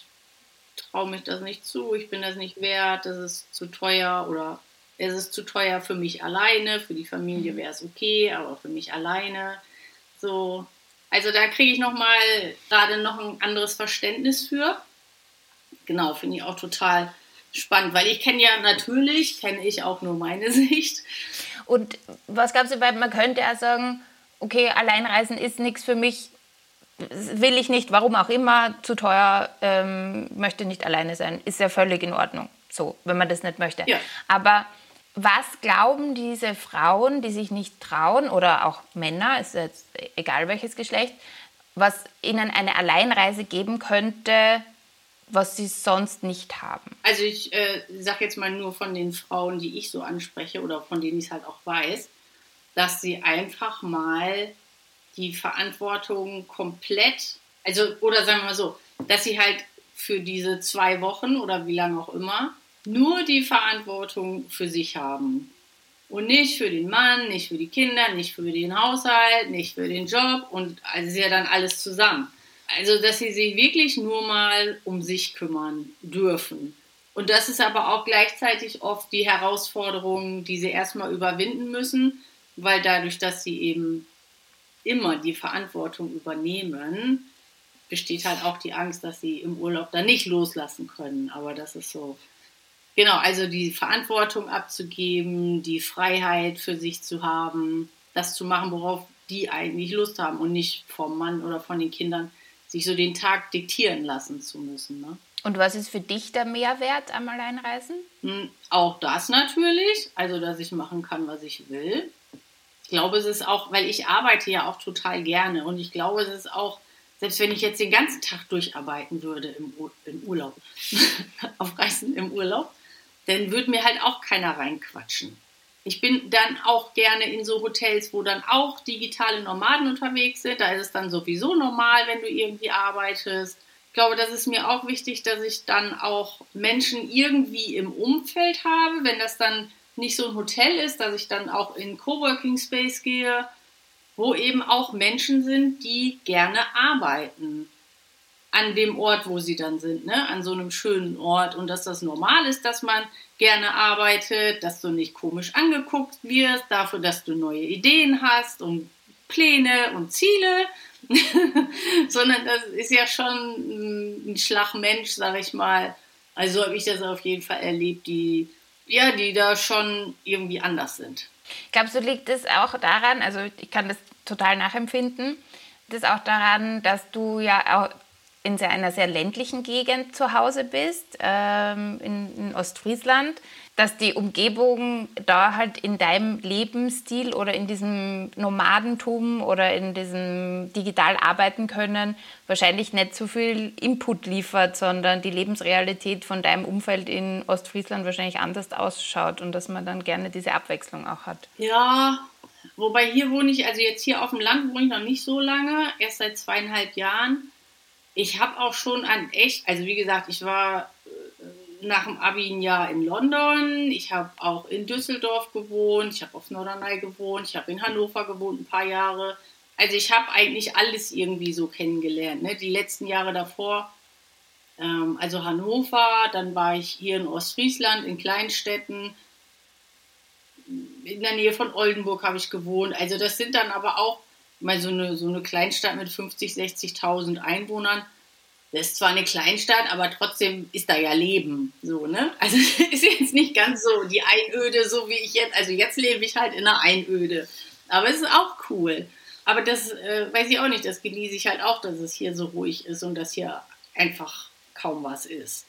traue mich das nicht zu, ich bin das nicht wert, das ist zu teuer oder es ist zu teuer für mich alleine, für die Familie wäre es okay, aber für mich alleine. So, also da kriege ich nochmal gerade noch ein anderes Verständnis für. Genau, finde ich auch total spannend, weil ich kenne ja natürlich, kenne ich auch nur meine Sicht. Und was glaubst du, weil man könnte ja sagen, okay, Alleinreisen ist nichts für mich, will ich nicht, warum auch immer, zu teuer, ähm, möchte nicht alleine sein, ist ja völlig in Ordnung, so, wenn man das nicht möchte. Ja. Aber was glauben diese Frauen, die sich nicht trauen, oder auch Männer, ist jetzt egal welches Geschlecht, was ihnen eine Alleinreise geben könnte, was sie sonst nicht haben? Also ich äh, sage jetzt mal nur von den Frauen, die ich so anspreche oder von denen ich es halt auch weiß, dass sie einfach mal die Verantwortung komplett, also oder sagen wir mal so, dass sie halt für diese zwei Wochen oder wie lange auch immer nur die Verantwortung für sich haben. Und nicht für den Mann, nicht für die Kinder, nicht für den Haushalt, nicht für den Job und also ist ja dann alles zusammen. Also, dass sie sich wirklich nur mal um sich kümmern dürfen. Und das ist aber auch gleichzeitig oft die Herausforderung, die sie erstmal überwinden müssen, weil dadurch, dass sie eben immer die Verantwortung übernehmen, besteht halt auch die Angst, dass sie im Urlaub dann nicht loslassen können. Aber das ist so Genau, also die Verantwortung abzugeben, die Freiheit für sich zu haben, das zu machen, worauf die eigentlich Lust haben und nicht vom Mann oder von den Kindern sich so den Tag diktieren lassen zu müssen. Ne? Und was ist für dich der Mehrwert am Alleinreisen? Hm, auch das natürlich, also dass ich machen kann, was ich will. Ich glaube, es ist auch, weil ich arbeite ja auch total gerne und ich glaube, es ist auch, selbst wenn ich jetzt den ganzen Tag durcharbeiten würde im, im Urlaub, auf Reisen im Urlaub, dann würde mir halt auch keiner reinquatschen. Ich bin dann auch gerne in so Hotels, wo dann auch digitale Nomaden unterwegs sind. Da ist es dann sowieso normal, wenn du irgendwie arbeitest. Ich glaube, das ist mir auch wichtig, dass ich dann auch Menschen irgendwie im Umfeld habe. Wenn das dann nicht so ein Hotel ist, dass ich dann auch in Coworking Space gehe, wo eben auch Menschen sind, die gerne arbeiten an dem Ort, wo sie dann sind, ne? an so einem schönen Ort und dass das normal ist, dass man gerne arbeitet, dass du nicht komisch angeguckt wirst, dafür, dass du neue Ideen hast und Pläne und Ziele, sondern das ist ja schon ein Schlagmensch, sag ich mal. Also habe ich das auf jeden Fall erlebt, die ja, die da schon irgendwie anders sind. Glaubst du, liegt es auch daran, also ich kann das total nachempfinden, das auch daran, dass du ja auch in einer sehr ländlichen Gegend zu Hause bist, ähm, in, in, Ostfriesland, dass die Umgebung da halt in deinem Lebensstil oder in diesem Nomadentum oder in diesem digital arbeiten können wahrscheinlich nicht so viel Input liefert, sondern die Lebensrealität von deinem Umfeld in Ostfriesland wahrscheinlich anders ausschaut und dass man dann gerne diese Abwechslung auch hat. Ja, wobei hier wohne ich, also jetzt hier auf dem Land wohne ich noch nicht so lange, erst seit zweieinhalb Jahren ich habe auch schon an echt, also wie gesagt, ich war äh, nach dem Abi ein Jahr in London, ich habe auch in Düsseldorf gewohnt, ich habe auf Norderney gewohnt, ich habe in Hannover gewohnt ein paar Jahre. Also ich habe eigentlich alles irgendwie so kennengelernt. Ne? Die letzten Jahre davor, ähm, also Hannover, dann war ich hier in Ostfriesland, in Kleinstädten, in der Nähe von Oldenburg habe ich gewohnt. Also das sind dann aber auch mal so eine, so eine Kleinstadt mit 50, 60.000 Einwohnern. Das ist zwar eine Kleinstadt, aber trotzdem ist da ja Leben, so, ne? Also ist jetzt nicht ganz so die Einöde, so wie ich jetzt, also jetzt lebe ich halt in einer Einöde. Aber es ist auch cool. Aber das äh, weiß ich auch nicht, das genieße ich halt auch, dass es hier so ruhig ist und dass hier einfach kaum was ist.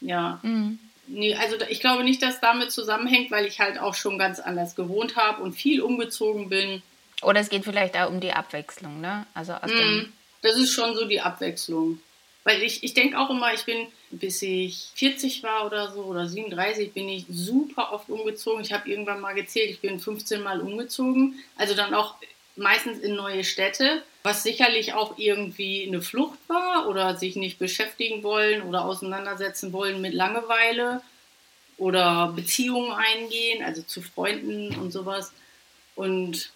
Ja. Mhm. Nee, also ich glaube nicht, dass damit zusammenhängt, weil ich halt auch schon ganz anders gewohnt habe und viel umgezogen bin. Oder es geht vielleicht auch um die Abwechslung, ne? Also mm, das ist schon so die Abwechslung. Weil ich, ich denke auch immer, ich bin, bis ich 40 war oder so, oder 37, bin ich super oft umgezogen. Ich habe irgendwann mal gezählt, ich bin 15 Mal umgezogen. Also dann auch meistens in neue Städte, was sicherlich auch irgendwie eine Flucht war oder sich nicht beschäftigen wollen oder auseinandersetzen wollen mit Langeweile oder Beziehungen eingehen, also zu Freunden und sowas. Und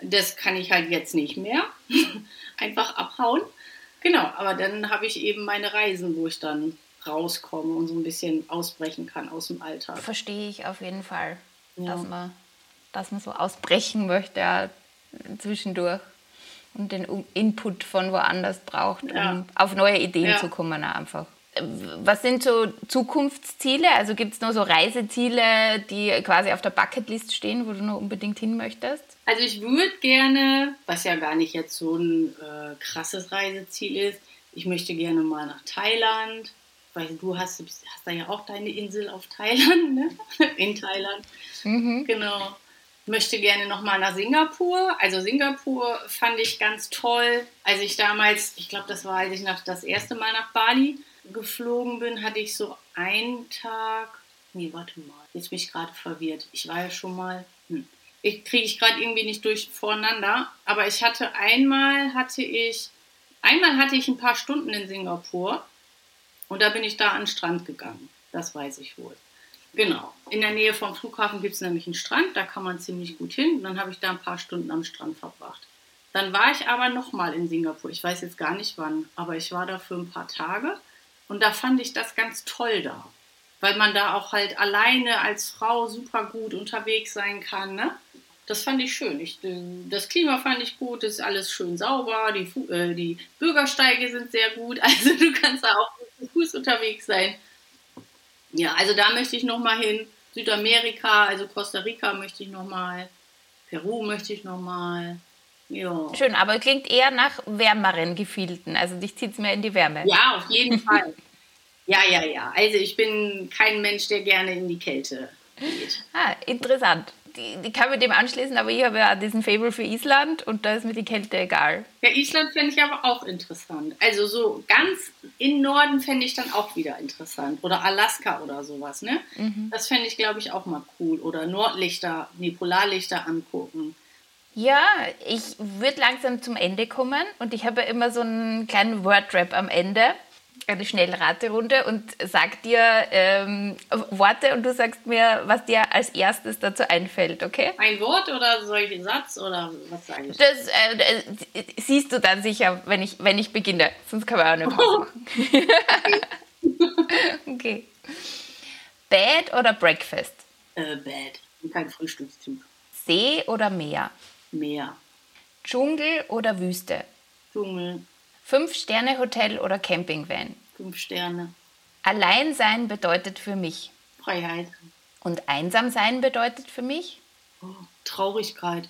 das kann ich halt jetzt nicht mehr. Einfach abhauen. Genau, aber dann habe ich eben meine Reisen, wo ich dann rauskomme und so ein bisschen ausbrechen kann aus dem Alltag. Verstehe ich auf jeden Fall, ja. dass, man, dass man so ausbrechen möchte ja, zwischendurch und den Input von woanders braucht, um ja. auf neue Ideen zu kommen einfach was sind so Zukunftsziele? Also gibt es noch so Reiseziele, die quasi auf der Bucketlist stehen, wo du noch unbedingt hin möchtest? Also ich würde gerne, was ja gar nicht jetzt so ein äh, krasses Reiseziel ist, ich möchte gerne mal nach Thailand, weil du hast, hast da ja auch deine Insel auf Thailand, ne? in Thailand. Mhm. Genau. Möchte gerne noch mal nach Singapur. Also Singapur fand ich ganz toll. Als ich damals, ich glaube, das war, als ich nach, das erste Mal nach Bali geflogen bin, hatte ich so einen Tag. Nee, warte mal. Jetzt bin ich gerade verwirrt. Ich war ja schon mal. Hm. Ich kriege ich gerade irgendwie nicht durch voreinander. Aber ich hatte einmal hatte ich. Einmal hatte ich ein paar Stunden in Singapur. Und da bin ich da an den Strand gegangen. Das weiß ich wohl. Genau. In der Nähe vom Flughafen gibt es nämlich einen Strand, da kann man ziemlich gut hin. Und dann habe ich da ein paar Stunden am Strand verbracht. Dann war ich aber nochmal in Singapur. Ich weiß jetzt gar nicht wann, aber ich war da für ein paar Tage. Und da fand ich das ganz toll da, weil man da auch halt alleine als Frau super gut unterwegs sein kann. Ne? Das fand ich schön. Ich, das Klima fand ich gut, ist alles schön sauber, die, äh, die Bürgersteige sind sehr gut, also du kannst da auch zu Fuß unterwegs sein. Ja, also da möchte ich nochmal hin. Südamerika, also Costa Rica möchte ich nochmal. Peru möchte ich nochmal. Ja. Schön, aber klingt eher nach wärmeren Gefilden. Also dich zieht es mehr in die Wärme. Ja, auf jeden Fall. Ja, ja, ja. Also ich bin kein Mensch, der gerne in die Kälte geht. Ah, interessant. Die, die kann mit dem anschließen, aber ich habe ja diesen Fable für Island und da ist mir die Kälte egal. Ja, Island fände ich aber auch interessant. Also so ganz in Norden fände ich dann auch wieder interessant. Oder Alaska oder sowas, ne? Mhm. Das fände ich, glaube ich, auch mal cool. Oder Nordlichter, nee, Polarlichter angucken. Ja, ich würde langsam zum Ende kommen und ich habe immer so einen kleinen Wordrap am Ende, eine Schnellraterunde und sag dir ähm, Worte und du sagst mir, was dir als erstes dazu einfällt, okay? Ein Wort oder solchen Satz oder was sage ich? Das äh, siehst du dann sicher, wenn ich, wenn ich beginne, sonst kann man auch nicht machen. okay. Bed oder Breakfast? Äh, Bed. Kein Frühstückstyp. See oder Meer? Meer. Dschungel oder Wüste? Dschungel. Fünf-Sterne-Hotel oder Campingvan? Fünf Sterne. Allein sein bedeutet für mich Freiheit. Und einsam sein bedeutet für mich? Oh, Traurigkeit.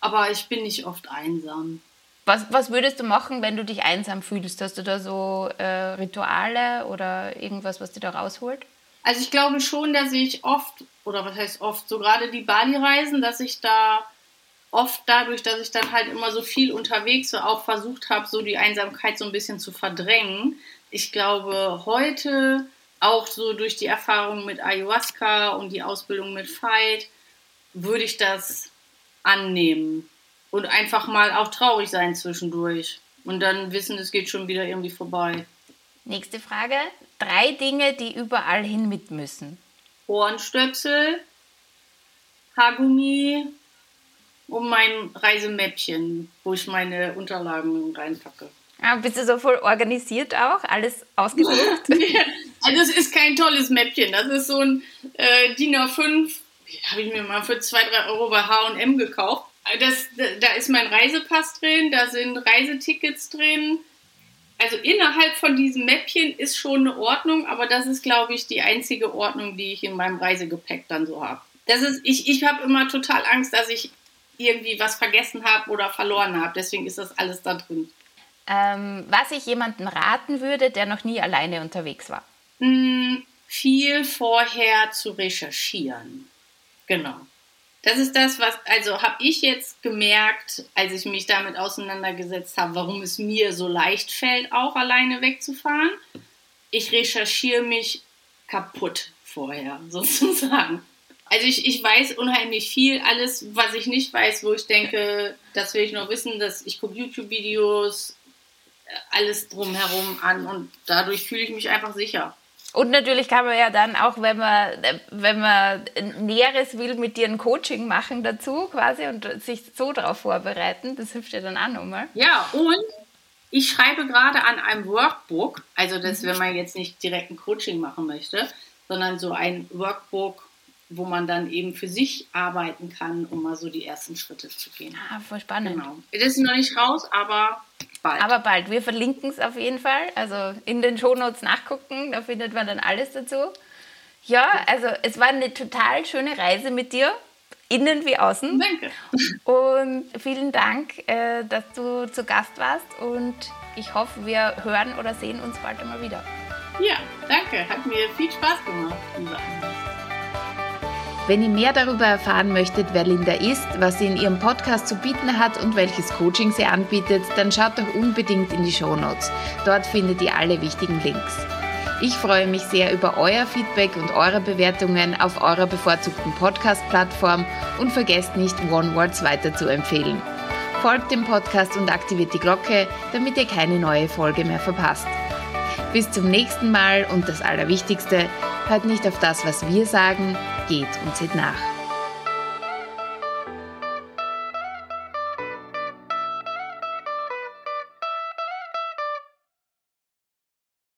Aber ich bin nicht oft einsam. Was, was würdest du machen, wenn du dich einsam fühlst? Hast du da so äh, Rituale oder irgendwas, was dir da rausholt? Also ich glaube schon, dass ich oft, oder was heißt oft, so gerade die Bali-Reisen, dass ich da oft dadurch, dass ich dann halt immer so viel unterwegs war, auch versucht habe, so die Einsamkeit so ein bisschen zu verdrängen. Ich glaube, heute auch so durch die Erfahrung mit Ayahuasca und die Ausbildung mit Fight, würde ich das annehmen und einfach mal auch traurig sein zwischendurch und dann wissen, es geht schon wieder irgendwie vorbei. Nächste Frage. Drei Dinge, die überall hin mit müssen. Ohrenstöpsel, Haargummi und mein Reisemäppchen, wo ich meine Unterlagen reinpacke. Ah, bist du so voll organisiert auch? Alles ausgedruckt? also es ist kein tolles Mäppchen. Das ist so ein äh, DIN A5, habe ich mir mal für 2, 3 Euro bei H&M gekauft. Das, da ist mein Reisepass drin, da sind Reisetickets drin. Also innerhalb von diesem Mäppchen ist schon eine Ordnung, aber das ist, glaube ich, die einzige Ordnung, die ich in meinem Reisegepäck dann so habe. Das ist, ich, ich habe immer total Angst, dass ich irgendwie was vergessen habe oder verloren habe. Deswegen ist das alles da drin. Ähm, was ich jemandem raten würde, der noch nie alleine unterwegs war? Hm, viel vorher zu recherchieren. Genau. Das ist das, was, also habe ich jetzt gemerkt, als ich mich damit auseinandergesetzt habe, warum es mir so leicht fällt, auch alleine wegzufahren. Ich recherchiere mich kaputt vorher, sozusagen. Also ich, ich weiß unheimlich viel, alles, was ich nicht weiß, wo ich denke, das will ich noch wissen, dass ich gucke YouTube-Videos, alles drumherum an und dadurch fühle ich mich einfach sicher. Und natürlich kann man ja dann auch, wenn man, wenn man Näheres will, mit dir ein Coaching machen dazu quasi und sich so darauf vorbereiten. Das hilft ja dann auch nochmal. Ja, und ich schreibe gerade an einem Workbook, also das, wenn man jetzt nicht direkt ein Coaching machen möchte, sondern so ein Workbook, wo man dann eben für sich arbeiten kann, um mal so die ersten Schritte zu gehen. Ah, voll spannend. Genau. Das ist noch nicht raus, aber bald. Aber bald. Wir verlinken es auf jeden Fall. Also in den Shownotes nachgucken, da findet man dann alles dazu. Ja, also es war eine total schöne Reise mit dir, innen wie außen. Danke. Und vielen Dank, äh, dass du zu Gast warst und ich hoffe, wir hören oder sehen uns bald einmal wieder. Ja, danke. Hat mir viel Spaß gemacht, wenn ihr mehr darüber erfahren möchtet, wer Linda ist, was sie in ihrem Podcast zu bieten hat und welches Coaching sie anbietet, dann schaut doch unbedingt in die Show Notes. Dort findet ihr alle wichtigen Links. Ich freue mich sehr über euer Feedback und eure Bewertungen auf eurer bevorzugten Podcast-Plattform und vergesst nicht, One Words weiter zu empfehlen. Folgt dem Podcast und aktiviert die Glocke, damit ihr keine neue Folge mehr verpasst. Bis zum nächsten Mal und das Allerwichtigste, hört nicht auf das, was wir sagen, geht und seht nach.